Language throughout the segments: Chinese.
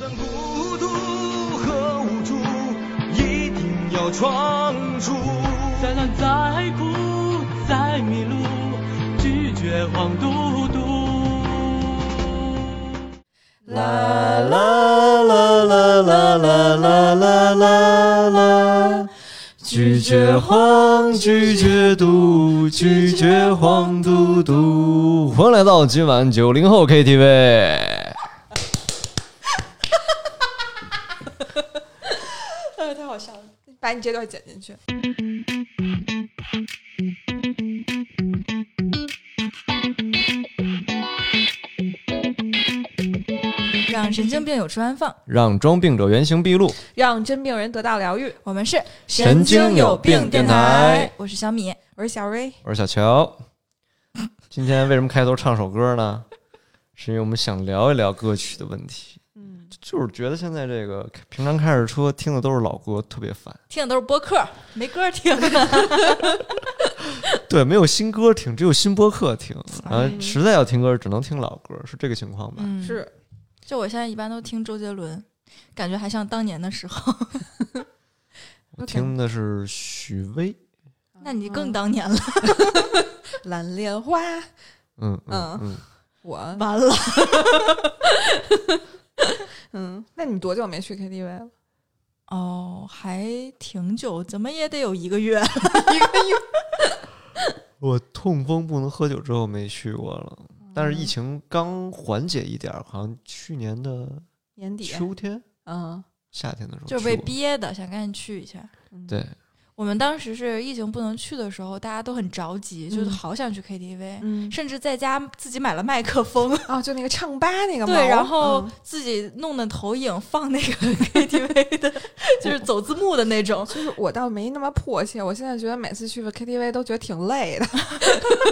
算孤独和无助，一定要闯出。再难再苦再迷路，拒绝黄嘟嘟。啦啦啦啦啦啦啦啦啦啦，拒绝黄，拒绝毒，拒绝黄嘟嘟。欢迎来到今晚九零后 KTV。呃，太好笑了，把你这段剪进去。让神经病有处安放。让装病者原形毕露。让真病人得到疗愈。我们是神经有病电台，我是小米。我是小瑞，我是小乔。今天为什么开头唱首歌呢？是因为我们想聊一聊歌曲的问题。嗯，就是觉得现在这个平常开着车听的都是老歌，特别烦。听的都是播客，没歌听。对，没有新歌听，只有新播客听。然后嗯实在要听歌，只能听老歌，是这个情况吧？嗯，是就我现在一般都听周杰伦，感觉还像当年的时候。我听的是许巍。那你更当年了，蓝莲花，嗯嗯嗯嗯，我完了。嗯，那你多久没去 KTV 了？哦，还挺久，怎么也得有一个月。一个月。我痛风不能喝酒之后没去过了，但是疫情刚缓解一点，好像去年的年底，秋天、嗯，夏天的时候就被憋的，想赶紧去一下。嗯，对，我们当时是疫情不能去的时候，大家都很着急，就是嗯。好想去 KTV，、嗯，甚至在家自己买了麦克风，哦，就那个唱吧那个毛，对，然后嗯。自己弄的投影放那个 KTV 的，就是走字幕的那种。就是我倒没那么迫切，我现在觉得每次去个 KTV 都觉得挺累的，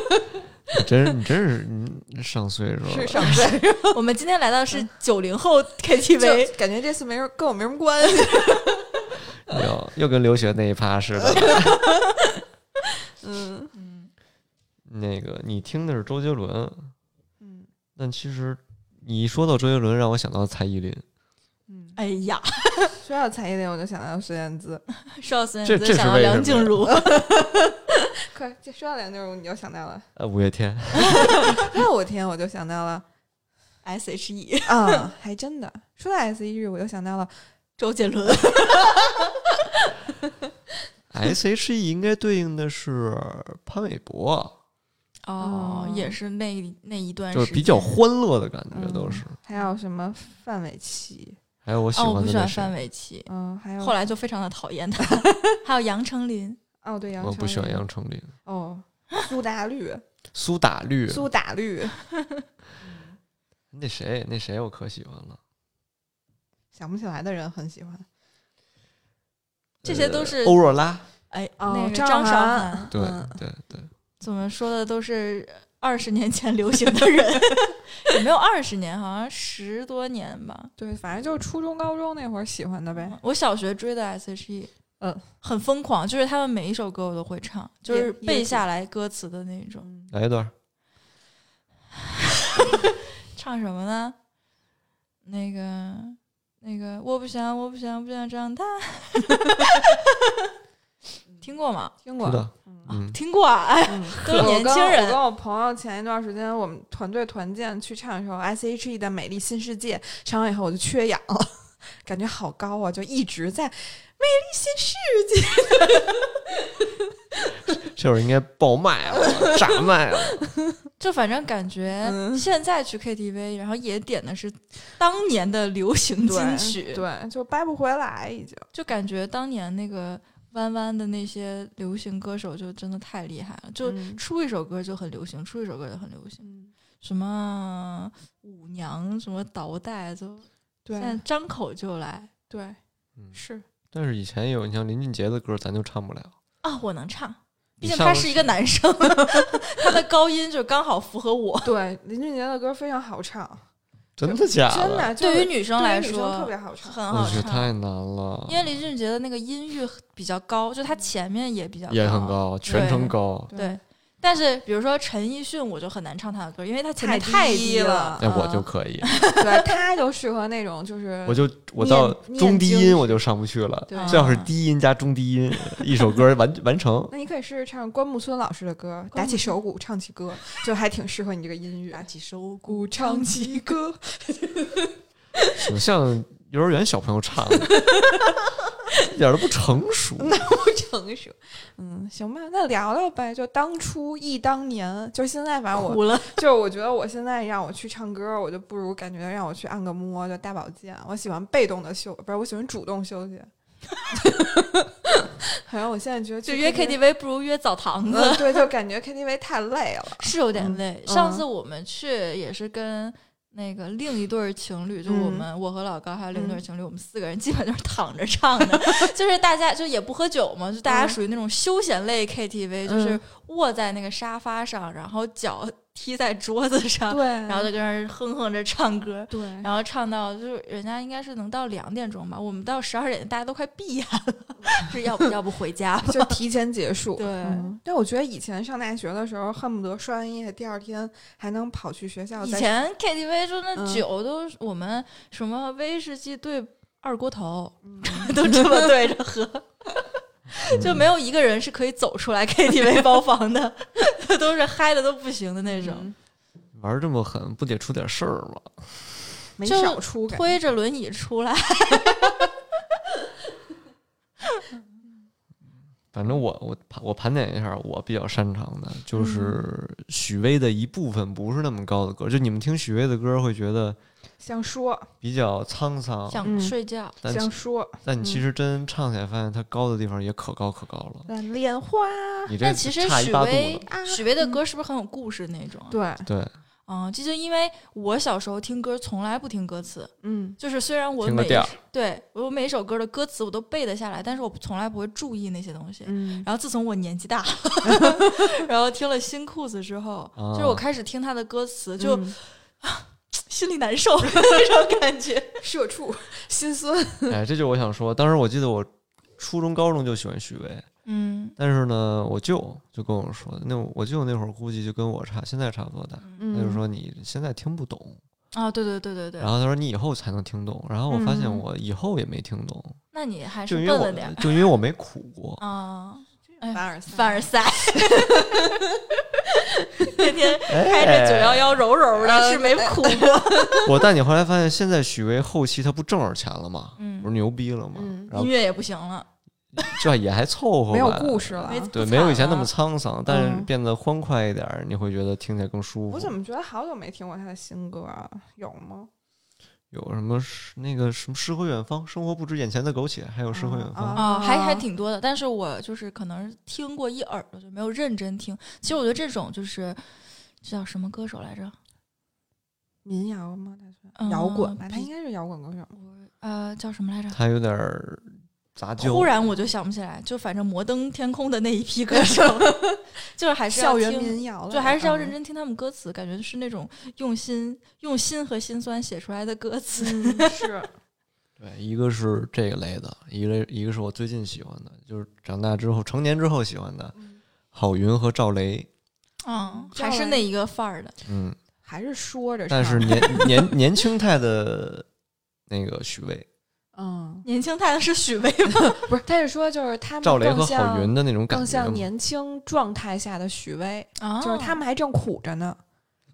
你真是你真是你上岁数了，是。上岁数。我们今天来到是九零后 KTV，感觉这次没人跟我没什么关系。又又跟留学那一趴似的。嗯嗯，那个你听的是周杰伦，嗯但其实你一说到周杰伦，让我想到蔡依林。嗯，哎呀，说到蔡依林，我就想到孙燕姿。说到孙这燕姿，想到梁静茹，快，这说到梁静茹，你就想到了。呃，五月天，那我天，我就想到了 S.H.E 啊，还真的。说到 S H E，我就想到了周杰伦，S.H.E 应该对应的是潘玮柏，哦哦，也是那那一段时间，就是比较欢乐的感觉，嗯。都是。还有什么范玮琪，还有我喜哦，我欢的那谁不喜欢范，玮琪，嗯，还有后来就非常的讨厌他。还有杨丞琳，哦，对，杨丞我不喜欢杨丞琳。哦，苏打绿，苏打绿，苏打绿，那谁那谁我可喜欢了，想不起来的人很喜欢。这些都是呃欧若拉。哎，哦那个张张韶涵涵，对嗯对对，怎么说的都是二十年前流行的人，也没有二十年，好像十多年吧。对，反正就是初中、高中那会儿喜欢的呗。我小学追的 S.H.E，嗯，很疯狂，就是他们每一首歌我都会唱，就是背下来歌词的那种。嗯，来一段。唱什么呢？那个那个，我不想，我不想，不想长大。听过吗？听过听过啊，哎，嗯，都是年轻人我跟我朋友前一段时间，我们团队团建去唱的时候，S.H.E 的《美丽新世界》唱完以后，我就缺氧了，感觉好高啊，就一直在《美丽新世界》。这会儿应该爆麦了，炸麦了。就反正感觉嗯现在去 KTV，然后也点的是当年的流行金曲，对，就掰不回来，已经。就感觉当年那个弯弯的那些流行歌手就真的太厉害了，就嗯出一首歌就很流行，出一首歌就很流行，嗯，什么舞娘，什么倒带，就现在对张口就来对嗯是，但是以前有，你像林俊杰的歌，咱就唱不了。啊，我能唱。毕竟他是一个男生，他的高音就刚好符合我。对林俊杰的歌非常好唱，真的假的？真的，对于女生来说特别好唱。很好我觉得太唱，难了，因为林俊杰的那个音域比较高，就他前面也比较也很高，全程高。对，但是比如说陈奕迅，我就很难唱他的歌，因为他前面太低低了那，我嗯就可以，对，他就适合那种就是我就我到中低音我就上不去了，对最好是低音加中低音，一首歌完完成。那你可以试试唱关牧村老师的歌，打起手鼓唱起歌，就还挺适合你这个音乐。打起手鼓唱起歌，挺像幼儿园小朋友唱的，一 点都不成熟。那不成熟。嗯，行吧，那聊聊呗。就当初忆当年，就现在，反正我了。就是我觉得我现在让我去唱歌，我就不如感觉让我去按个摩，就大保健。我喜欢被动的休，不是我喜欢主动休息。反正我现在觉得就约 KTV 不如约澡堂子，嗯，对，就感觉 KTV 太累了。是有点累。嗯上次我们去也是跟那个另一对情侣，就我嗯。们、我和老高还有另一对情侣，我们四个人基本就是躺着唱的，就是大家就也不喝酒嘛，就大家嗯。属于那种休闲类 KTV，、就是嗯卧在那个沙发上，然后脚踢在桌子上，对，然后就跟那儿哼哼着唱歌。对，然后唱到就是人家应该是能到两点钟吧，我们到十二点大家都快闭眼了，是要不要不回家吧？就提前结束。对嗯但我觉得以前上大学的时候，恨不得刷完夜第二天还能跑去学校。以前 KTV 就那嗯酒都是我们什么威士忌兑二锅头，嗯都这么对着喝，就没有一个人是可以走出来 KTV 包房的，都是嗨的都不行的那种，嗯玩这么狠，不得出点事儿吗？没就少出，推着轮椅出来。反正我我盘我盘点一下，我比较擅长的嗯就是许巍的一部分不是那么高的歌，就你们听许巍的歌会觉得想说。比较沧桑，想嗯睡觉，但想说，但你其实真唱起来，发现它高的地方也可高可高了。蓝莲花，你这但其实许巍许巍的歌是不是很有故事那种？对，对，嗯，这就因为我小时候听歌从来不听歌词，嗯。就是虽然我每对我每一首歌的歌词我都背得下来，但是我从来不会注意那些东西。嗯。然后自从我年纪大，然后听了新裤子之后，啊。就是我开始听他的歌词，就嗯 心里难受 那种感觉。社畜心酸，哎，这就是我想说，当时我记得我初中、高中就喜欢许巍，嗯但是呢，我舅就跟我说，那我舅那会儿估计就跟我差，现在差不多大，嗯他就说你现在听不懂，啊，对对对对对然，后他说你以后才能听懂，然后我发现嗯我以后也没听懂，那你还是因为我笨了点就因为我没苦过，啊。哎凡尔赛，凡尔赛，天天开着九幺幺柔柔的，是没哭过。我但你后来发现，现在许巍后期他不挣着钱了吗？嗯不是牛逼了吗？嗯音乐也不行了，就也还凑合吧，没有故事了。对，没有以前那么沧桑，但是嗯变得欢快一点儿，你会觉得听起来更舒服。我怎么觉得好久没听过他的新歌啊？有吗？有什么诗那个什么诗和远方，生活不止眼前的苟且，还有诗和远方。啊啊，还还挺多的，但是我就是可能听过一耳朵，就没有认真听。其实我觉得这种就是叫什么歌手来着？民谣吗？他是摇滚吧？他应该是摇滚歌手。呃，叫什么来着？他有点儿杂交。突然我就想不起来，就反正摩登天空的那一批歌手，就是还是要校园听民谣了，就还是要认嗯。真听他们歌词，感觉是那种用心、用心和心酸写出来的歌词。嗯，是，对，一个是这个类的，一类一个是我最近喜欢的，就是长大之后成年之后喜欢的，郝云和赵雷。嗯，还是那一个范儿的。嗯，还是说着，但是年年年轻态的那个许巍，嗯，年轻态的是许巍吗？不是，他是说就是他们赵雷和郝云的那种感更觉更。像年轻状态下的许巍，啊就是他们还正苦着呢，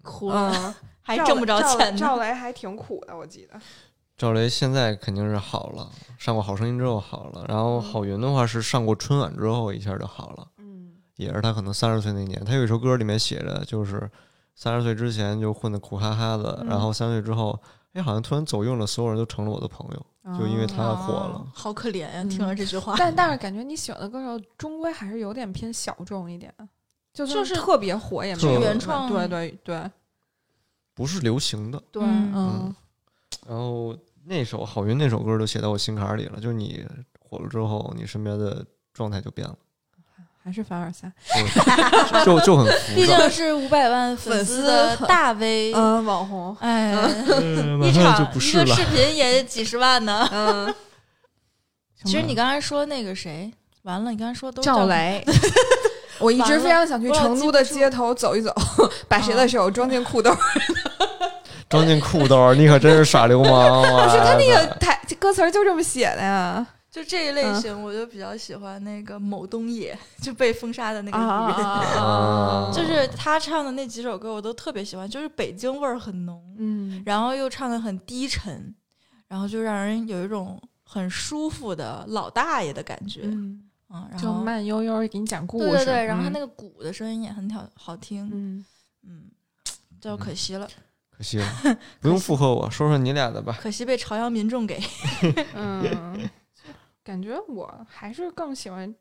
苦了，嗯，还挣不着钱呢。赵雷还挺苦的，我记得。赵雷现在肯定是好了，上过《好声音》之后好了，然后嗯郝云的话是上过春晚之后一下就好了。嗯，也是他可能三十岁那年，他有一首歌里面写着，就是三十岁之前就混得苦哈哈的，嗯然后三十岁之后，哎，好像突然走运了，所有人都成了我的朋友，就因为他火了哦。好可怜呀！嗯听了这句话，但但是感觉你喜欢的歌手终归还是有点偏小众一点，就就是特别火也没有原创对对对不是流行的。对，嗯嗯然后那首郝云那首歌都写到我心坎里了，就是你火了之后，你身边的状态就变了，还是凡尔赛。就就很浮 毕。竟是五百万粉丝的大 V，嗯，网红，哎，嗯一场一个不是了。视频也几十万呢。嗯，其实你刚才说那个谁，完了，你刚才说都是赵雷，我一直非常想去成都的街头走一走，把谁的手装进裤兜。装进裤兜，你可真是耍流氓！不是他那个台歌词就这么写的呀。就这一类嗯型，我就比较喜欢那个某东野，就被封杀的那个啊艺人。啊就是他唱的那几首歌，我都特别喜欢，就是北京味儿很浓，嗯，然后又唱的很低沉，然后就让人有一种很舒服的老大爷的感觉。嗯，嗯，然就后慢悠悠给你讲故事。对对对，然后他嗯那个鼓的声音也很好好听。嗯，嗯，就可惜了，可惜了，不用附和我，说说你俩的吧。可惜被朝阳民众给。嗯，感觉我还是更喜欢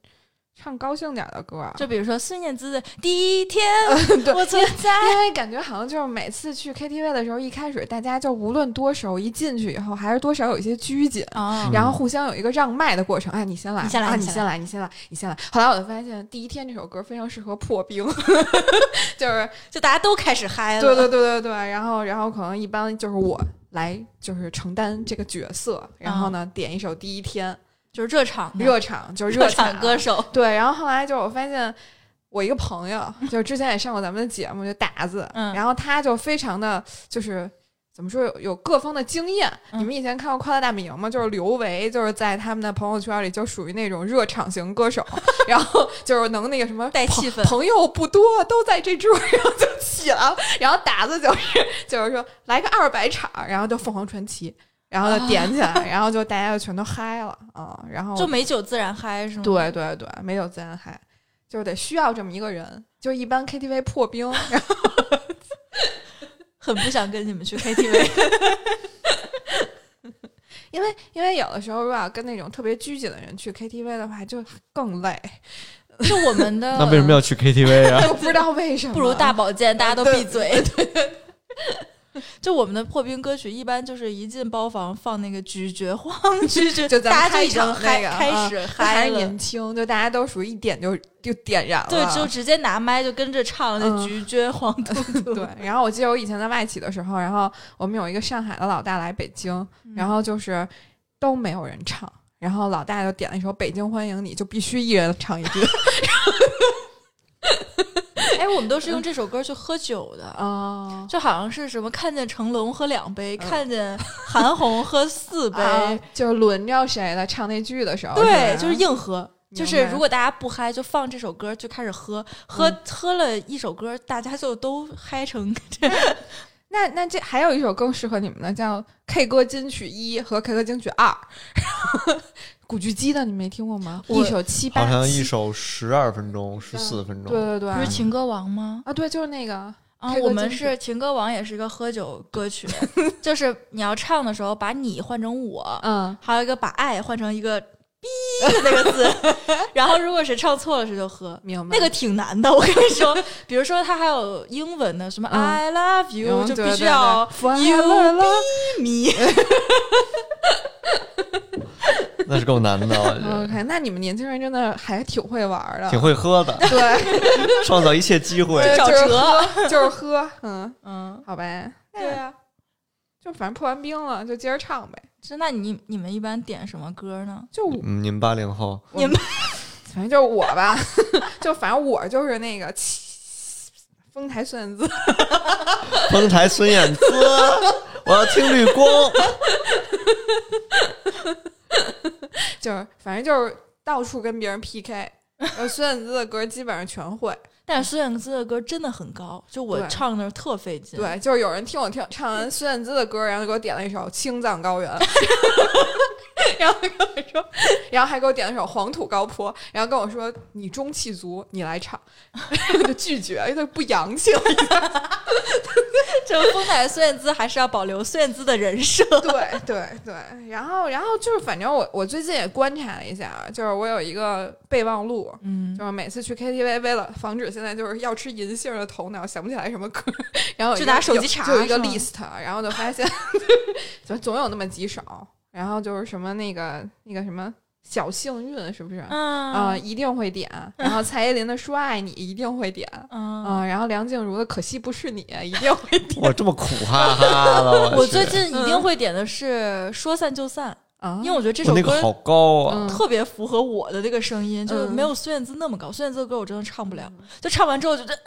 唱高兴点儿的歌啊。就比如说孙燕姿的《第一天 对我存在》，因为感觉好像就是每次去 KTV 的时候，一开始大家就无论多熟，一进去以后还是多少有一些拘谨。啊然后互相有一个让麦的过程，哎，你先来，你先来啊，你先你先来，你先来，你先来。后来我就发现，《第一天》这首歌非常适合破冰，就是就大家都开始嗨了。对对对对对，然后然后可能一般就是我来就是承担这个角色，然后呢点一首《第一天》，就是热场热场就是热场场歌手。对，然后后来就我发现。我一个朋友，就是之前也上过咱们的节目，就达子，嗯然后他就非常的就是怎么说有有各方的经验。嗯你们以前看过《快乐大本营》吗？就是刘维，就是在他们的朋友圈里就属于那种热场型歌手，然后就是能那个什么带气氛朋友不多，都在这桌，然后就起来了。然后达子就是就是说来个二百场，然后就凤凰传奇，然后就点起来，然后就大家就全都嗨了啊、然后就美酒自然嗨是吗？对对对，美酒自然嗨，就是得需要这么一个人。就一般 KTV 破冰，然后很不想跟你们去 KTV。因为因为有的时候如果要跟那种特别拘谨的人去 KTV 的话，就更累。就我们的那为什么要去 KTV 啊？我不知道为什么，不如大保健？大家都对闭嘴。就我们的破冰歌曲，一般就是一进包房放那个咀嚼慌，咀嚼，就咱们开大家就已经场嗨那个开始嗨了。年轻，就大家都属于一点就就点燃了，对，就直接拿麦就跟着唱，那嗯咀嚼黄 嘟嘟。对。然后我记得我以前在外企的时候，然后我们有一个上海的老大来北京，然后就是都没有人唱，然后老大就点了一首《北京欢迎你》，就必须一人唱一句哎，我们都是用这首歌去喝酒的。啊。就好像是什么看见成龙喝两杯，看见韩红喝四杯，啊，就是轮着谁来唱那句的时候，对，吧就是硬喝。就是如果大家不嗨，就放这首歌就开始喝，喝、嗯喝了一首歌，大家就都嗨成。那那这还有一首更适合你们的，叫《K 歌金曲一》和《K 歌金曲二》，古巨基的你没听过吗？一首七八，好像一首十二分钟、十四分钟。对对对，不是情歌王吗？啊，对，就是那个啊，我们是情歌王，也是一个喝酒歌曲，就是你要唱的时候，把你换成我，嗯，还有一个把爱换成一个逼的那个字，然后如果谁唱错了，谁就喝。明白。那个挺难的，我跟你说，比如说它还有英文的，什么嗯。I love you，、就必须要 you love be me。那是够难的，我觉得。OK，那你们年轻人真的还挺会玩的，挺会喝的，对，创造一切机会。找就是辙喝，就是喝，嗯，嗯，好呗，对啊。就反正破完冰了，就接着唱呗，是，那你你们一般点什么歌呢？就嗯，你们八零后，你们反正就是我吧，就反正我就是那个七丰台孙燕姿，丰台孙燕姿，我要听绿光。就是反正就是到处跟别人 PK。呃，孙燕姿的歌基本上全会，但是孙燕姿的歌真的很高，就我唱的特费劲。对，就是有人听我听唱完孙燕姿的歌，然后就给我点了一首《青藏高原》，然后跟我说，然后还给我点了首《黄土高坡》，然后跟我说你中气足，你来唱，就拒绝，因为他不洋气了。这个丰台孙燕姿还是要保留孙燕姿的人设。对对对，然后然后就是，反正我我最近也观察了一下，啊就是我有一个备忘录，嗯，就是每次去 KTV，为了防止现在就是要吃银杏的头脑想不起来什么歌，然后就拿手机查就有一个 list，然后就发现就总有那么几首，然后就是什么那个那个什么小幸运是不是？啊、嗯一定会点。然后蔡依林的《说爱你》一定会点。嗯嗯，然后梁静茹的《可惜不是你》一定会 点。我这么苦哈哈的，我去最近一定会点的是《说散就散》，啊，因为我觉得这首歌那个好高啊嗯，特别符合我的这个声音，就没有孙燕姿那么高。孙燕姿的歌我真的唱不了，就唱完之后觉得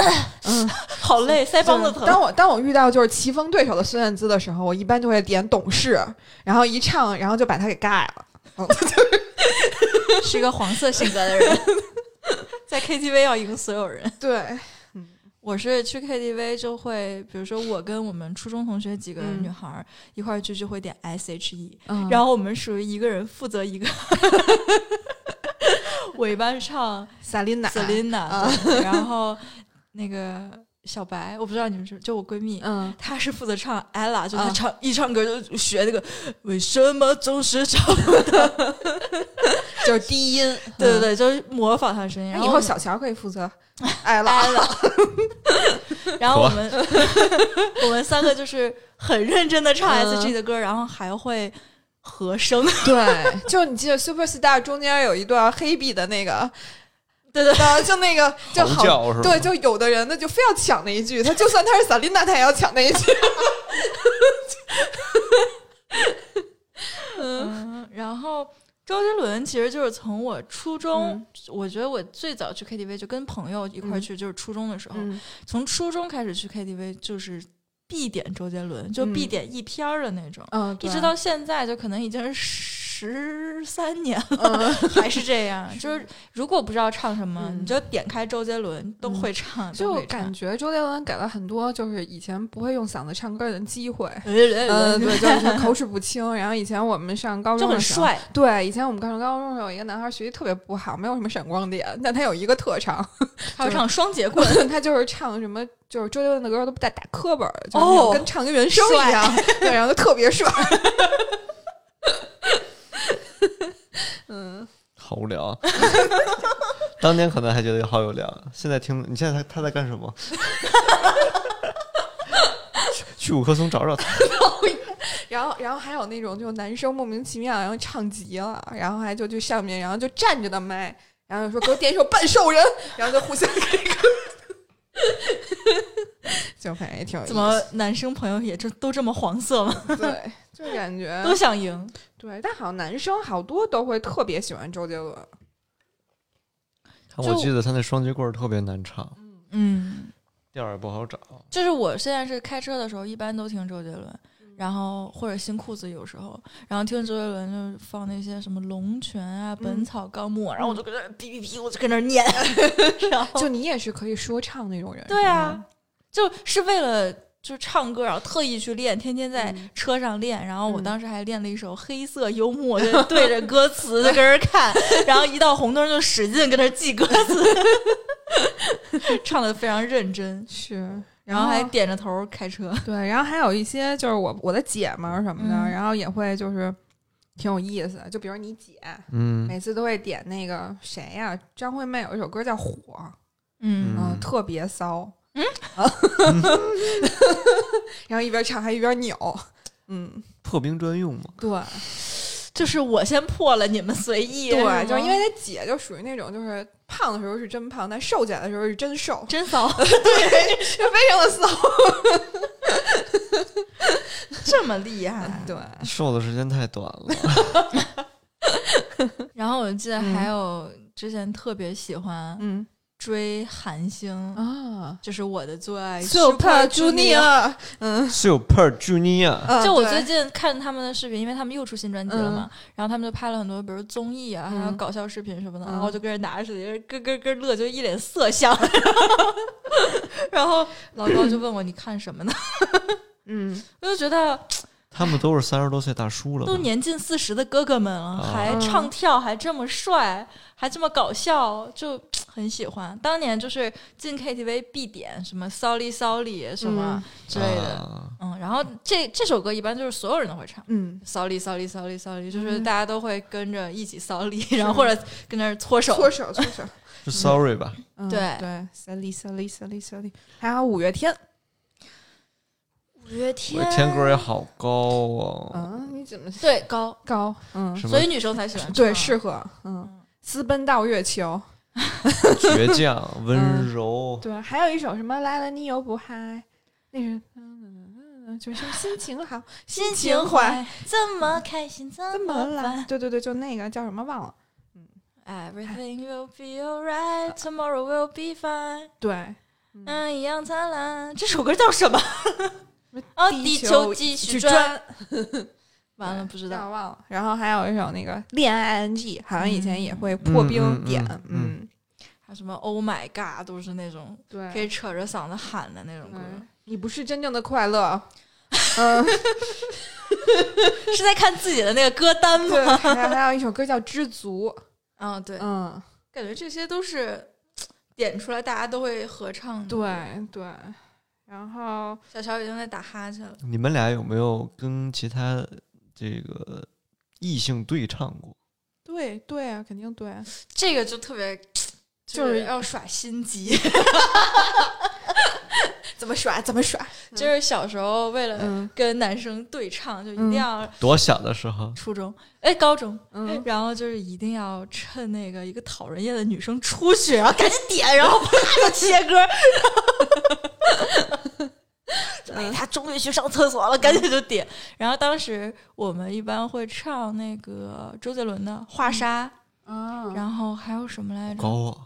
嗯，好累，腮帮子疼。当我当我遇到就是棋逢对手的孙燕姿的时候，我一般就会点懂事，然后一唱，然后就把它给盖了。是一个黄色性格的人，在 KTV 要赢所有人。对，我是去 KTV 就会，比如说我跟我们初中同学几个嗯。女孩儿、一块儿去，就会点 S.H.E，、嗯。然后我们属于一个人负责一个。我一般是唱萨琳娜，Selina，、对然后那个小白，我不知道你们是，就我闺蜜，嗯，她是负责唱 ella，就是啊唱、一唱歌就学那个为什么总是找不到，就是低音，对对对，就是模仿她的声音。然后以后小乔可以负责 艾拉，挨了。然后我们 我们三个就是很认真的唱嗯 S G 的歌，然后还会和声。对，就你记得 Super Star 中间有一段黑笔的那个，对对对，就那个就好，叫是吧？对，就有的人呢就非要抢那一句，他 就算他是萨琳娜，他也要抢那一句。嗯，然后周杰伦其实就是从我初中，嗯。我觉得我最早去 K T V 就跟朋友一块去，就是初中的时候，嗯。从初中开始去 K T V 就是必点周杰伦，就必嗯点一篇儿的那种，嗯，一直到现在就可能已经是十三年了，嗯 还是这样。就是如果不知道唱什么，嗯你就点开周杰伦都会唱，都就感觉周杰伦给了很多就是以前不会用嗓子唱歌的人机会。嗯，嗯，对，就是口齿不清。然后以前我们上高中的时候，很帅。对，以前我们上高中的时候有一个男孩学习特别不好，没有什么闪光点，但他有一个特长，他要唱双截棍，他就是唱什么，就是周杰伦的歌都不带打磕巴，就跟唱跟原声一样，对，然后就特别帅。嗯，好无聊啊。当年可能还觉得好有聊，现在听你现在他他在干什么？去去五棵松找找他。然后，然后还有那种就男生莫名其妙，然后唱急了，然后还就去上面，然后就站着的麦，然后就说给我点一首《半兽人》，然后就互相给个，就反正也挺有意思。怎么男生朋友也这都这么黄色吗？对，就感觉都想赢。对，但好像男生好多都会特别喜欢周杰伦。我记得他那双截棍特别难唱，嗯，调儿也不好找。就是我现在是开车的时候，一般都听周杰伦，然后或者新裤子有时候，然后听周杰伦就是放那些什么龙泉啊、本草纲目啊，然后我就跟那哔哔哔，我就跟那儿念，然后就你也是可以说唱那种人，对啊，就是为了。就是唱歌，然后特意去练，天天在嗯。车上练。然后我嗯。当时还练了一首黑色幽默，就对着歌词就 跟人看，然后一到红灯就使劲跟那记歌词，唱的非常认真，是，然后还点着头开车。对，然后还有一些就是我我的姐们儿什么的，嗯。然后也会就是挺有意思的，就比如你姐，嗯，每次都会点那个谁呀、张惠妹有一首歌叫《火》，嗯嗯。特别骚，嗯，然后一边唱还一边扭，嗯，破冰专用嘛。对。就是我先破了，你们随意。对，就是因为他姐就属于那种就是胖的时候是真胖，但瘦起来的时候是真瘦，真骚，对就非常的骚，这么厉害。对，瘦的时间太短了。然后我记得嗯。还有之前特别喜欢嗯追韩星，啊。就是我的最爱，Super Junior。嗯，Super Junior，嗯就我最近看他们的视频，因为他们又出新专辑了嘛，然后他们就拍了很多，比如综艺啊，还有嗯。搞笑视频什么的，嗯。然后我就跟人拿着手机咯咯咯乐，就一脸色相。然后老高就问我你看什么呢？嗯，我就觉得他们都是三十多岁大叔了都？年近四十的哥哥们了，啊。还唱跳，还这么帅，还这么搞笑，就很喜欢。当年就是进 KTV 必点什么 Sorry Sorry 什么之类的，啊。嗯然后这这首歌一般就是所有人都会唱。嗯，，Sorry Sorry Sorry Sorry，，就是嗯。大家都会跟着一起 Sorry，，然后或者跟那儿搓手。搓手搓手，是 Sorry 吧？嗯对。对，Sorry Sorry Sorry Sorry，还有五月天，五月我天，天歌也好高哦。嗯，你怎么对高，高？嗯，所以女生才喜欢。对，适合，嗯，私奔到月球，倔强、温嗯柔，对，还有一首什么来了你又不嗨，那是嗯，就是心情好，心情情坏，怎么开心怎怎么么来？对对对，就那个叫什么忘了。？Everything will be alright, tomorrow will be fine。对，嗯，一样灿烂。这首歌叫什么？哦，地球继续去转。转，完了，不知道。忘了。然后还有一首那个《恋爱 ING》，好像以前也会破冰点，嗯嗯，还有什么 Oh my God，都是那种对，可以扯着嗓子喊的那种歌。你不是真正的快乐，嗯，是在看自己的那个歌单，吗？还还有一首歌叫《知足》，嗯，对，嗯，感觉这些都是点出来大家都会合唱的。，对对，然后小乔已经在打哈欠了。你们俩有没有跟其他这个异性对唱过？对对啊，肯定对，这个就特别，就 就是是要耍心机。怎么耍怎么耍，就是小时候为了嗯跟男生对唱，就一定要多小的时候？初中，哎，高中，嗯，然后就是一定要趁那个一个讨人厌的女生出去，然后赶紧点，然后啪就切歌。哎，他终于去上厕所了，赶紧就点。然后当时我们一般会唱那个周杰伦的《画沙》，嗯，然后还有什么来着？高啊！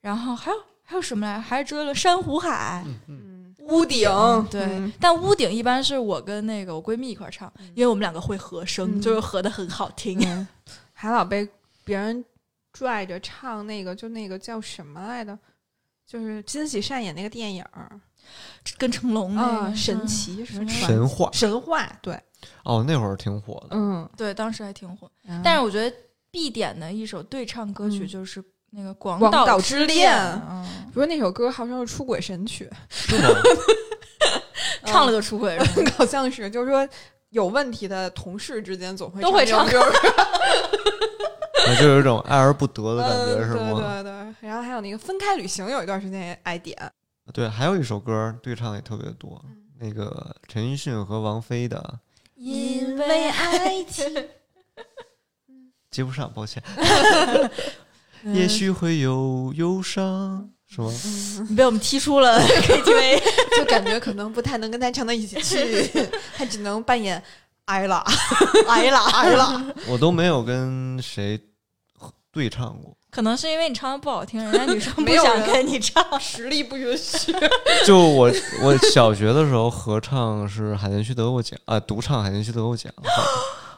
然后还有还有什么来着？还是周杰伦《珊瑚海》。嗯，屋顶，对，嗯但屋顶一般是我跟那个我闺蜜一块儿唱，因为我们两个会和声，嗯就是合的很好听。嗯还老被别人拽着唱那个，就那个叫什么来着？就是金喜善演那个电影儿跟成龙那啊，个神奇什么神话神话，对，哦，那会儿挺火的。嗯，对，当时还挺火。但但是我觉得必点的一首对唱歌曲嗯就是那个《广广岛之之恋嗯，不是那首歌号称是出轨神曲，是吗？唱了就出轨是吗？好像是，就是说有问题的同事之间总会都会唱歌，那就有一种爱而不得的感觉，是吗？对对对，然后还有那个分开旅行，有一段时间也爱点，对，还有一首歌对唱也特别多，嗯那个陈奕迅和王菲的因为爱情，接不上，抱歉。嗯也许会有忧伤，是吗？你被我们踢出了 KTV。就感觉可能不太能跟他唱到一起去，他只能扮演挨了挨了挨了，我都没有跟谁对唱过，可能是因为你唱的不好听，人家女生 不想跟你唱。实力不允许。就我我小学的时候合唱是海淀区得过奖啊，独唱海淀区得过奖。后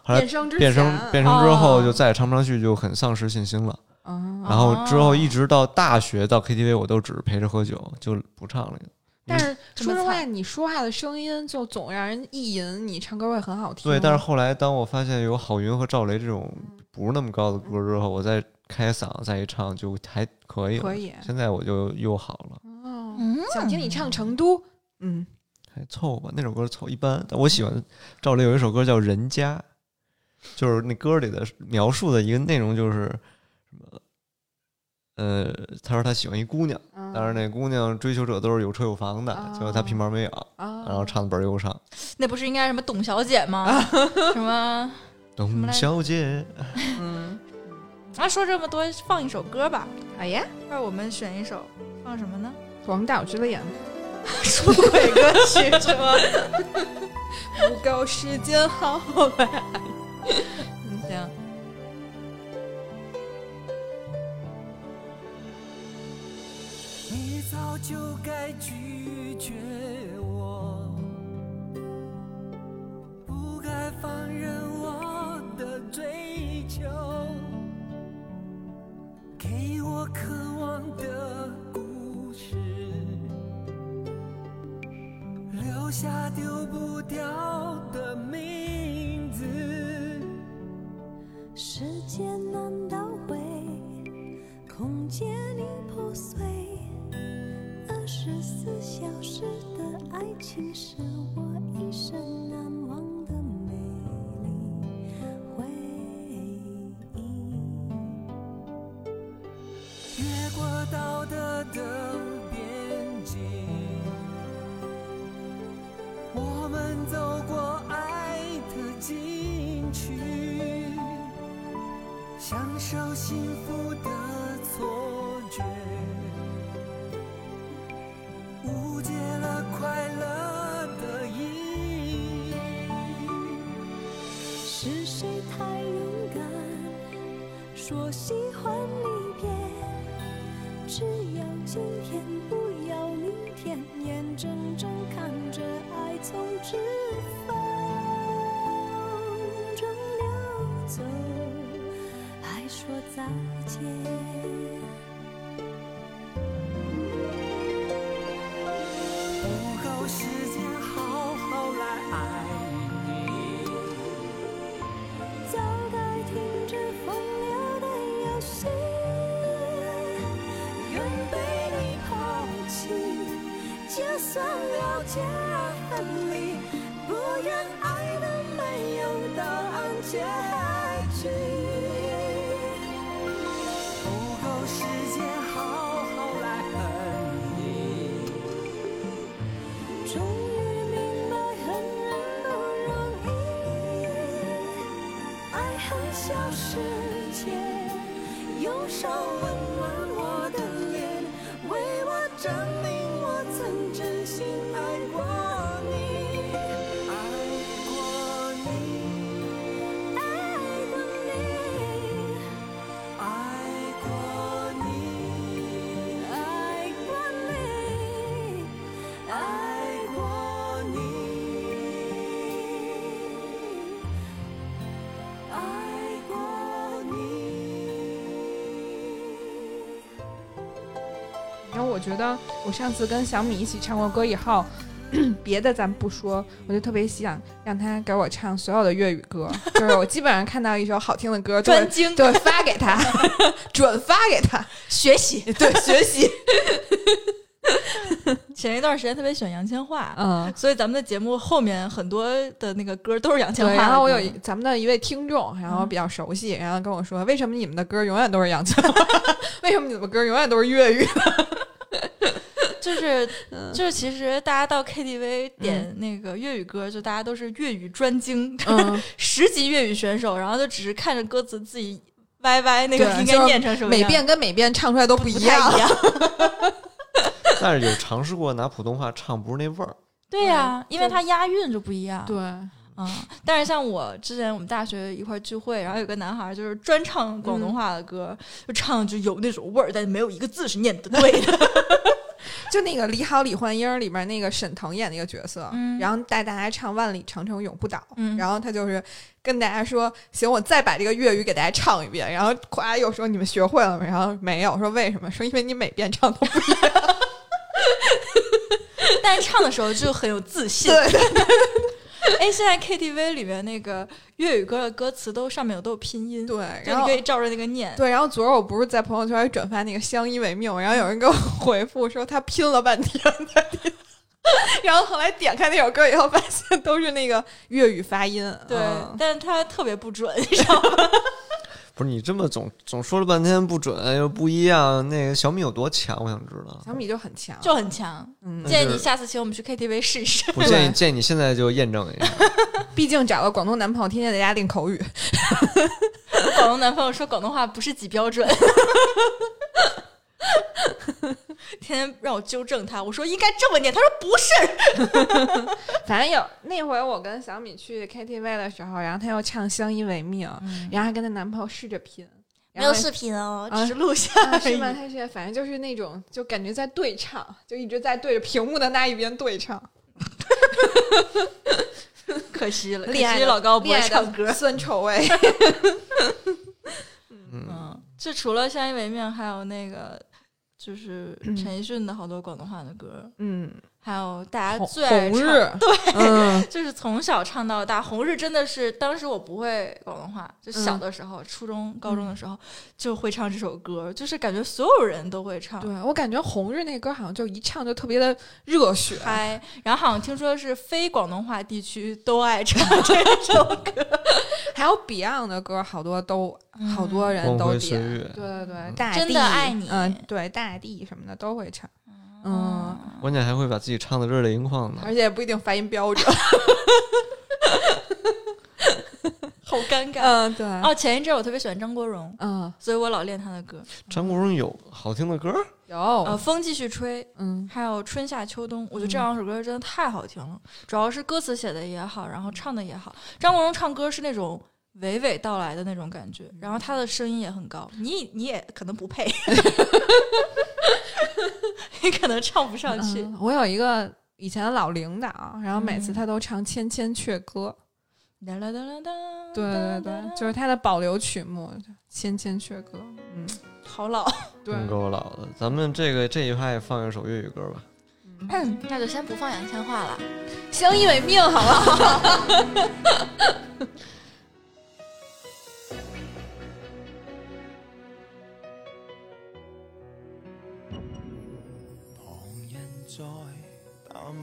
后来变声变声变声之后哦就再也唱不上去，就很丧失信心了。啊然后之后哦一直到大学到 KTV，我都只是陪着喝酒，就不唱了。但是说实话，你说话的声音就总让人意淫，你唱歌会很好听。对，但是后来当我发现有郝云和赵雷这种不是那么高的歌之后，我再开嗓再一唱就还可以。可以现在我就又好了，想听你唱《成都》。嗯，还凑合吧。那首歌凑一般，但我喜欢赵雷有一首歌叫《人家》，就是那歌里的描述的一个内容就是什么。呃，他说他喜欢一姑娘，嗯但是那姑娘追求者都是有车有房的，哦结果他平毛没有，啊，然后唱的倍儿忧伤。那不是应该什么董小姐吗？什么？董小姐，嗯，啊，说这么多，放一首歌吧。好呀，那我们选一首，放什么呢？广岛之恋，出轨歌曲是吗？不够时间好来。嗯，行。你早就该拒绝我，不该放任我的追我渴望的故事，留下丢不掉的名字。时间难倒回空间里破碎？二十四小时的爱情是我一生的边境，我们走过爱的禁区，享受幸福的错觉，误解了快乐的意义。是谁太勇敢，说喜欢你。只要今天，不要明天，眼睁睁看着爱从指缝中溜走，还说再见。了解而分离，不愿爱的没有答案结局。不够时间好好来恨你。终于明白恨人不容易，爱恨消失前，用手温暖我的脸，为我证我觉得我上次跟小米一起唱过歌以后，别的咱不说，我就特别想让他给我唱所有的粤语歌，就是我基本上看到一首好听的歌，就会专精对发给他，转发给他，学习。对学习，前一段时间特别喜欢杨千嬅，嗯。所以咱们的节目后面很多的那个歌都是杨千嬅。然后我有一咱们的一位听众，然后嗯比较熟悉，然后跟我说，为什么你们的歌永远都是杨千嬅？为什么你们的歌永远都是粤语？就是嗯就是，其实大家到 KTV 点那个粤语歌，就大家都是粤语专精，嗯，十级粤语选手，然后就只是看着歌词自己歪歪那个应该念成什么样每遍跟每遍唱出来都不不一样太一。样。但是有尝试过拿普通话唱，不是那味儿。对呀、因为就它押韵就不一样。对，嗯，但是像我之前我们大学一块聚会，然后有个男孩就是专唱广东话的歌，就唱就有那种味儿，但没有一个字是念的对的。就那个《李好李焕英》里面那个沈腾演那个角色，嗯然后带大家唱《万里长城永不倒》，嗯然后他就是跟大家说：“行，我再把这个粤语给大家唱一遍。”然后夸又说：“你们学会了吗？”然后没有，说为什么？说因为你每遍唱都不一样。但是唱的时候就很有自信。对对哎，现在 KTV 里面那个粤语歌的歌词都上面有都有拼音，对，就然后你可以照着那个念。对，然后昨儿我不是在朋友圈里转发那个相依为命，然后有人给我 回复说他拼了半天然后后来点开那首歌以后，发现都是那个粤语发音。对，嗯但是它特别不准，你知道吗？不是你这么总总说了半天不准又不一样，那个小米有多强？我想知道。小米就很强，就很强。嗯，建议你下次请我们去 KTV 试一试。不建议建议你现在就验证一下。毕竟找个广东男朋友，天天在家练口语。广东男朋友说广东话不是几标准，天 天让我纠正他，我说应该这么念，他说不是。反正有那回我跟小米去 KTV 的时候，然后他又唱《相依为命》，然后还跟她男朋友试着拼，没有视频哦，啊只是录下而已。啊是吗？他是反正就是那种，就感觉在对唱，就一直在对着屏幕的那一边对唱。可惜了，可恋爱的惜老高不唱歌。酸臭味。嗯，就除了相依为命，还有那个就是陈奕迅的好多广东话的歌，嗯，还有大家最爱唱，对，嗯就是从小唱到大。红日真的是当时我不会广东话，就小嗯的时候，初中、高中的时候就会唱这首歌，就是感觉所有人都会唱。对我感觉红日那歌好像就一唱就特别的热血。嗨，然后好像听说是非广东话地区都爱唱这首歌，还有 Beyond 的歌，好多都好多人都点。对对对，大真地的爱你嗯，对，大地什么的都会唱。嗯，关键还会把自己唱的热泪盈眶的。而且也不一定发音标准。好尴尬。嗯，对。哦，前一阵我特别喜欢张国荣，嗯，所以我老练他的歌。张国荣有好听的歌，有。呃，风继续吹，嗯还有春夏秋冬，我觉得这两首歌真的太好听了。主要是歌词写的也好，然后唱的也好。张国荣唱歌是那种娓娓道来的那种感觉，然后他的声音也很高，你你也可能不配，你可能唱不上去。嗯我有一个以前的老领导，然后每次嗯他都唱《千千阙歌》，哒啦哒啦哒对对对，就是他的保留曲目《千千阙歌》。嗯，好老。对，挺够老的。咱们这个这一派放一首粤语歌吧。嗯那就先不放杨千嬅了。相依为命，好不好？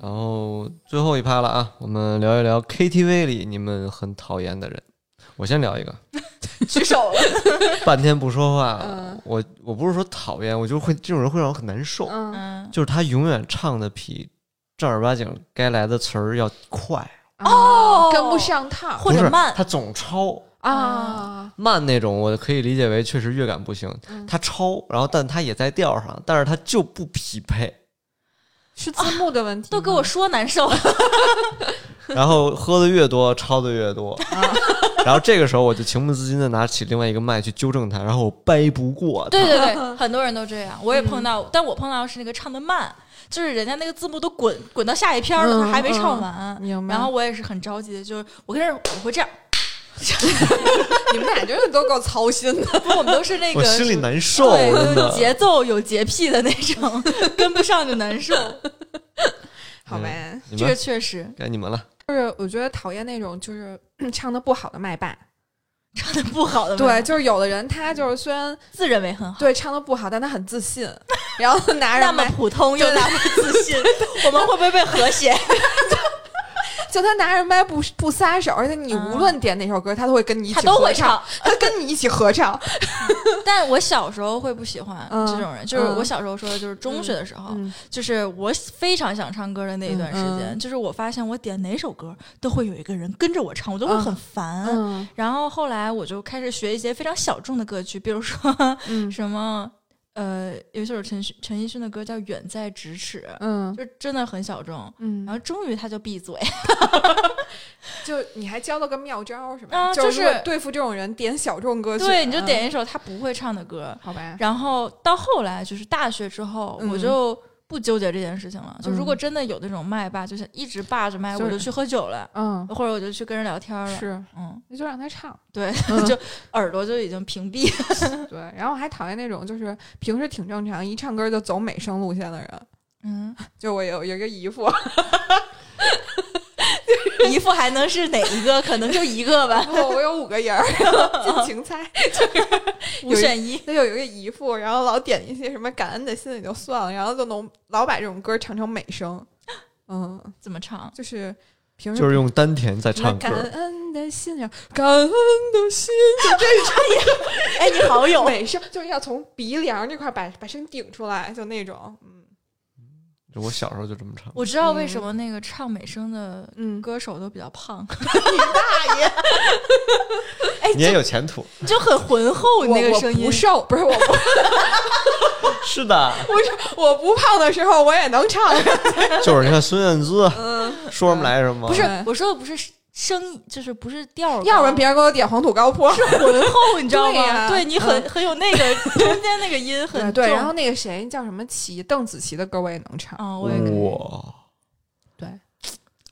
然后最后一趴了啊，我们聊一聊 KTV 里你们很讨厌的人。我先聊一个，举手。了。半天不说话，嗯。我我不是说讨厌，我就会这种人会让我很难受，嗯。嗯，就是他永远唱的比正儿八经该来的词儿要快，哦，跟不上趟。或者慢。他总超。啊，慢那种，我可以理解为确实乐感不行，嗯。他超，然后但他也在调上，但是他就不匹配，是字幕的问题吗，都给我说难受。然后喝的越多，抄的越多，然后这个时候我就情不自禁的拿起另外一个麦去纠正他，然后我掰不过他，对对对，很多人都这样，我也碰到，但我碰到的是那个唱的慢，就是人家那个字幕都滚滚到下一篇了，嗯他还没唱完。明白。然后我也是很着急的，就是我跟这儿我会这样，你们俩真的都够操心的。不，我们都是那个心里难受。节奏有洁癖的那种，跟不上就难受。好呗，这个确实该你们了，就是我觉得讨厌那种就是 唱的不好的麦霸。唱的不好的，对，，就是有的人他就是虽然自认为很好，对唱的不好，但他很自信，然后拿着那么麦，普通又那么自信，我们会不会被和谐？就他拿着麦不不撒手，而且你嗯无论点哪首歌，他都会跟你一起他都会合唱，他跟你一起合唱。但我小时候会不喜欢嗯这种人，就是嗯我小时候说的，就是中学的时候，嗯就是我非常想唱歌的那一段时间，就是我发现我点哪首歌都会有一个人跟着我唱，我都会很烦。嗯然后后来我就开始学一些非常小众的歌曲，比如说嗯什么呃，有一首陈奕陈奕迅的歌叫《远在咫尺》，嗯就真的很小众。嗯然后终于他就闭嘴，就你还教了个妙招什么？啊就就是对付这种人点小众歌曲，对，你就嗯点一首他不会唱的歌。好吧？然后到后来就是大学之后，嗯我就不纠结这件事情了。就如果嗯真的有那种麦霸，就是一直霸着麦，我就去喝酒了，嗯，或者我就去跟人聊天了。是，嗯，那就让他唱。对，嗯 就耳朵就已经屏蔽。对，然后我还讨厌那种就是平时挺正常，一唱歌就走美声路线的人。嗯，就我有有一个姨父，姨父还能是哪一个？可能就一个吧，我我有五个人儿，尽情猜。五选一。他有一个姨父，然后老点一些什么感恩的心也就算了，然后就能老把这种歌唱成美声。嗯，怎么唱？就是平时就是用丹田在唱歌感，恩的心，然后感恩的心，就这哎，你好有美声，就是要从鼻梁这块把把声顶出来，就那种。嗯我小时候就这么唱。我知道为什么那个唱美声的嗯，歌手都比较胖，你大爷。你也有前途，就很浑厚，你那个声音我不。瘦，不是我不 是的，不是我不胖的时候我也能唱。就是你看孙燕姿嗯，说什么来什么？不是我说的不是声，就是不是调儿，要不然别人给我点黄土高坡是。浑厚，你知道吗？对你很嗯很有那个中间那个音 很对，然后那个谁叫什么齐，邓紫棋的歌我也能唱。啊，我也可以。哇，对，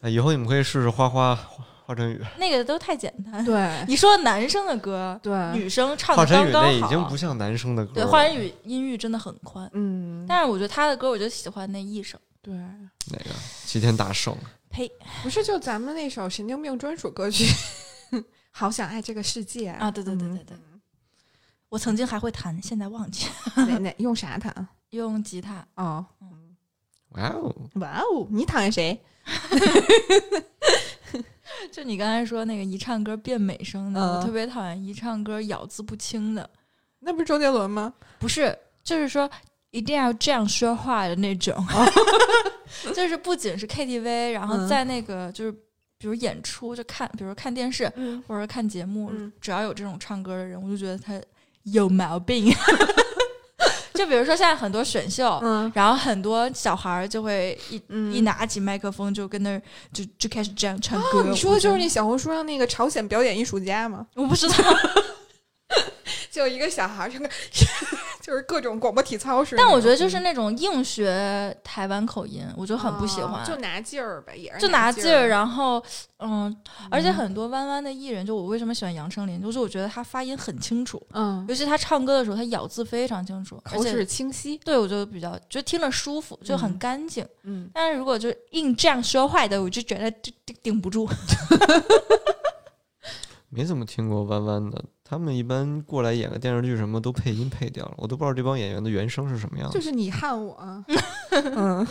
哎以后你们可以试试花花花华晨宇，那个都太简单。对你说男生的歌，对，女生唱华的刚刚好。晨宇那已经不像男生的歌对，了。华晨宇音域真的很宽，嗯，但是我觉得他的歌，我就喜欢那一首。对，哪个？齐天大圣。呸不是就咱们那首神经病专属歌曲，好想爱这个世界啊！对对对对对，我曾经还会弹，现在忘记了哪哪用啥弹？用吉他。哦，哇哦，哇哦，你讨厌谁？就你刚才说那个一唱歌变美声的，嗯我特别讨厌一唱歌咬字不清的。那不是周杰伦吗？不是，就是说一定要这样说话的那种，就是不仅是 KTV，然后嗯在那个就是比如演出就看，比如看电视嗯，或者看节目，嗯只要有这种唱歌的人，我就觉得他有毛病。就比如说现在很多选秀，嗯然后很多小孩儿就会一、嗯一拿起麦克风就跟那儿就就开始这样唱歌。哦，你说的就是那小红书上那个朝鲜表演艺术家吗？我不知道，就一个小孩儿，这个就是各种广播体操似的。但我觉得就是那种硬学台湾口音，我就很不喜欢。哦就拿劲儿呗，也是就拿劲劲儿，然后嗯，而且很多弯弯的艺人，就我为什么喜欢杨丞琳，就是我觉得他发音很清楚，嗯，尤其他唱歌的时候，他咬字非常清楚，而且口齿清晰，对我就比较就听着舒服，就很嗯干净。嗯，但是如果就硬这样说话的，我就觉得顶顶顶不住。没怎么听过弯弯的，他们一般过来演个电视剧什么都配音配掉了，我都不知道这帮演员的原声是什么样的。就是你汉我啊，嗯，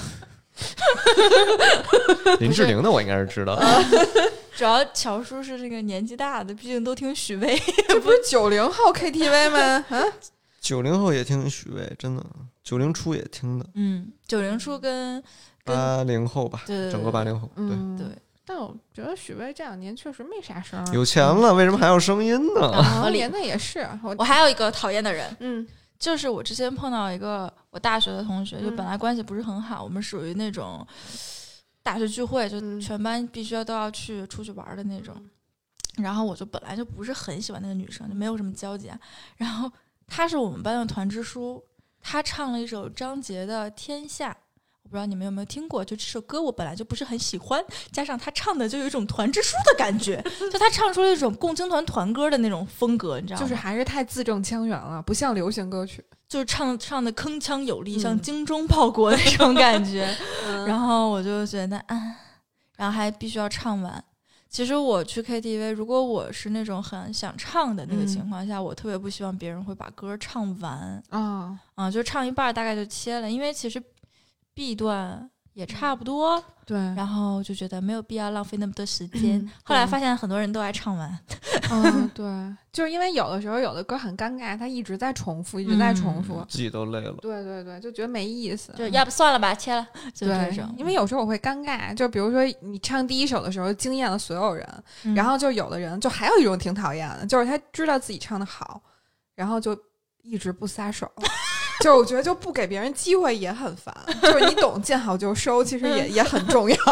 林志玲的我应该是知道，主要乔叔是这个年纪大的，毕竟都听许巍。这不是九零后 KTV 吗？啊，九零后也听许巍，真的，九零初也听的，嗯，九零初跟跟八零后吧，对对整个八零后，对，嗯对，但我觉得许巍这两年确实没啥声儿，有钱了，为什么还要声音呢？啊，连的也是我我还有一个讨厌的人，嗯就是我之前碰到一个我大学的同学，就嗯本来关系不是很好，我们属于那种大学聚会，就嗯全班必须要都要去出去玩的那种。然后我就本来就不是很喜欢那个女生，就没有什么交集啊。然后她是我们班的团支书，她唱了一首张杰的《天下》。我不知道你们有没有听过，就这首歌我本来就不是很喜欢，加上他唱的就有一种团支书的感觉，就他唱出了一种共青团团歌的那种风格，你知道吗？就是还是太字正腔圆了，不像流行歌曲。就是唱唱的铿锵有力，嗯像精忠报国那种感觉。然然后我就觉得啊，然后还必须要唱完。其实我去 KTV，如果我是那种很想唱的那个嗯情况下，我特别不希望别人会把歌唱完啊，啊，就唱一半大概就切了，因为其实 B 段也差不多，对，然后就觉得没有必要浪费那么多时间。嗯后来发现很多人都爱唱完，嗯，对，就是因为有的时候有的歌很尴尬，它一直在重复，一直在重复。自己都累了。对对对，就觉得没意思。就要不算了吧，切了，就这对种。，因为有时候我会尴尬，就比如说你唱第一首的时候惊艳了所有人，嗯然后就有的人就还有一种挺讨厌的，就是他知道自己唱的好，然后就一直不撒手。就是我觉得就不给别人机会也很烦，就是你懂见好就收，其实也也很重要。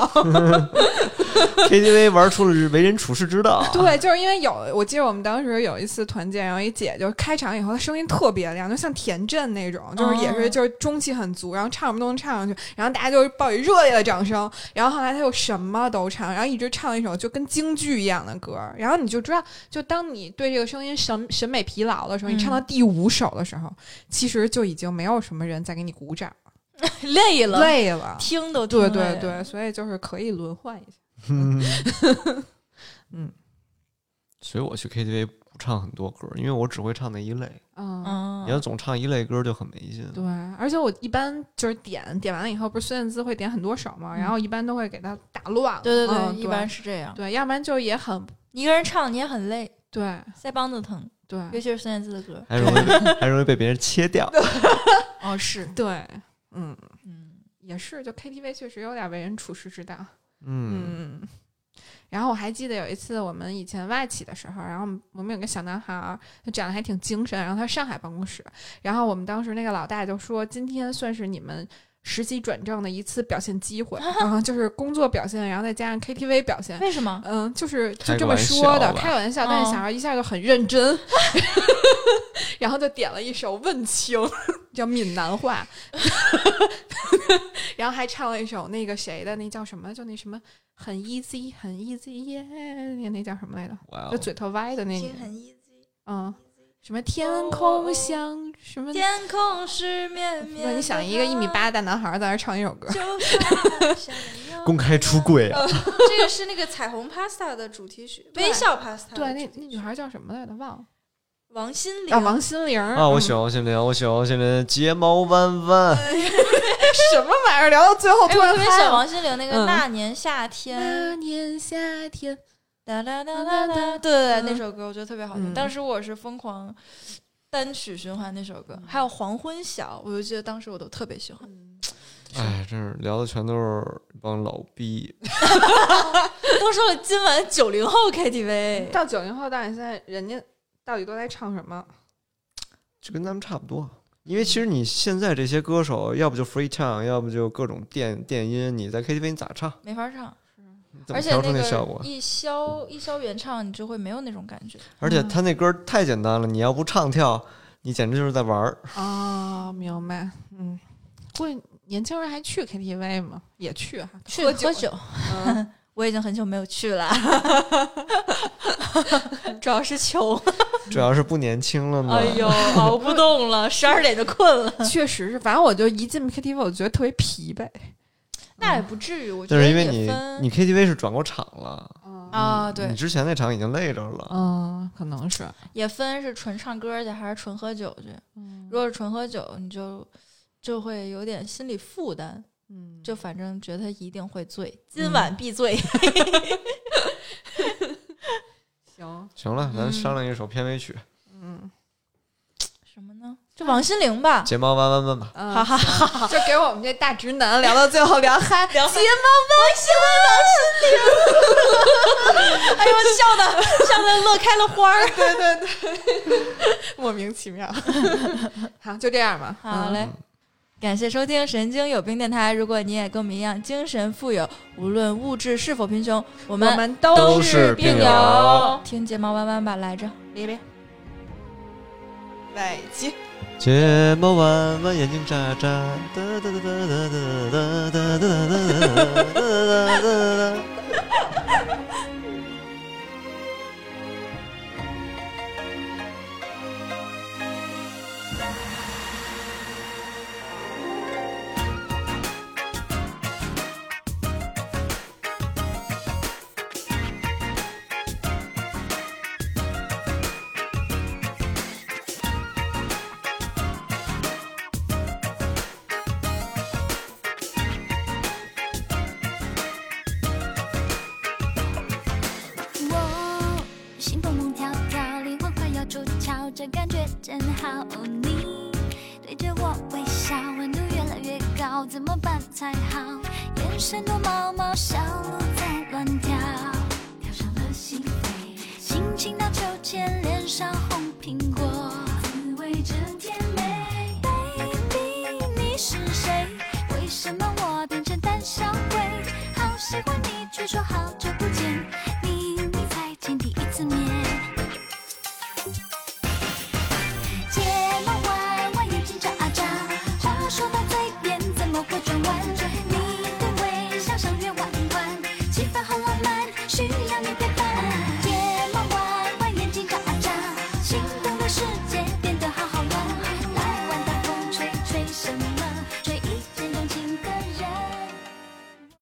KTV 玩出了为人处事之道。对，就是因为有，我记得我们当时有一次团建，然后一姐就开场以后，她声音特别亮，就像田震那种，就是也是哦就是中气很足，然后唱什么都能唱上去，然后大家就报以热烈的掌声。然后后来她又什么都唱，然后一直唱一首就跟京剧一样的歌，然后你就知道，就当你对这个声音审审美疲劳的时候，你唱到嗯第五首的时候，其实就已经没有什么人再给你鼓掌了，累了，累了。听都听对对对，所以就是可以轮换一下。嗯，嗯 所以我去 KTV 不唱很多歌，因为我只会唱那一类。嗯嗯，你要总唱一类歌就很没劲。对，而且我一般就是点点完了以后，不是孙燕姿会点很多首嘛，然后一般都会给它打乱了。对对对，嗯一般是这样。对，要不然就也很一个人唱你也很累，对腮帮子疼，对尤其是孙燕姿的歌。还容易 还容易被别人切掉。哦，是，对，嗯，嗯，也是，就 KTV 确实有点为人处世之道。嗯，嗯。然后我还记得有一次我们以前外企的时候，然后我们我们有个小男孩儿，他长得还挺精神，然后他上海办公室，然后我们当时那个老大就说，今天算是你们实习转正的一次表现机会，然后，就是工作表现，然后再加上 KTV 表现，为什么？嗯，就是就这么说的，开个玩笑，但是哦小孩一下就很认真，然后就点了一首《问情》，叫闽南话，然后还唱了一首那个谁的，那叫什么？就那什么很 easy 很 easy 耶，那那叫什么来着？就嘴特歪的那个，很 easy，嗯，什么天空像什么？天空是绵绵。是你想一个一米八的大男孩在那唱一首歌，公开出柜啊！这个是那个彩虹 Pasta 的主题曲，微笑 Pasta 对，那那女孩叫什么来着？忘了王心凌啊，王心凌啊，我嗯喜欢王心凌，我喜欢王心凌，睫毛弯弯。什么玩意儿？聊到最后哎，突我特别喜欢然嗨了。王心凌那个《嗯那年夏天》那年夏天，哒哒哒哒哒，对对那首歌我觉得特别好听。嗯当时我是疯狂单曲循环那首歌，还有《黄昏晓》，我就记得当时我都特别喜欢。哎，这是聊的全都是一帮老逼。都说了，今晚九零后 KTV，到九零后到现在，人家到底都在唱什么？就跟咱们差不多。因为其实你现在这些歌手，要不就 free 唱，要不就各种电电音，你在 KTV 你咋唱？没法唱，你怎么调而且那出那效果？个一消一消原唱，你就会没有那种感觉。而且他那歌太简单了，你要不唱跳，你简直就是在玩儿。啊，明白。嗯，会年轻人还去 KTV 吗？也去哈，去喝喝酒，嗯 我已经很久没有去了，主要是穷。主要是不年轻了嘛。哎呦，熬不动了，十二点就困了。确实是，反正我就一进 KTV，我觉得特别疲惫。那也不至于，我觉那得是因为你你 KTV 是转过场了，嗯啊，对你，之前那场已经累着了。嗯，可能是。也分是纯唱歌去还是纯喝酒去。嗯如果是纯喝酒，你就就会有点心理负担，嗯，就反正觉得一定会醉，今晚必醉。行。行了，咱嗯商量一首片尾曲？就王心凌吧。睫毛弯弯弯吧。嗯哈哈哈哈！就给我们这大直男聊到最后聊嗨，聊睫毛王心凌，王心凌。哎呦，笑的 笑的乐开了花儿。对 对对，莫名其妙。好，就这样吧。嗯，好嘞。感谢收听《神经有病电台》。如果你也跟我们一样精神富有，无论物质是否贫穷，我我们们都是是病友友。听睫毛弯弯吧，来着。别别，北京。睫毛弯弯，眼睛眨眨，哒哒哒哒哒哒哒哒哒哒哒哒。感觉真好。你对着我微笑，温度越来越高，怎么办才好？眼神躲猫猫，小鹿在乱跳，跳上了心扉，心情荡秋千，脸上红。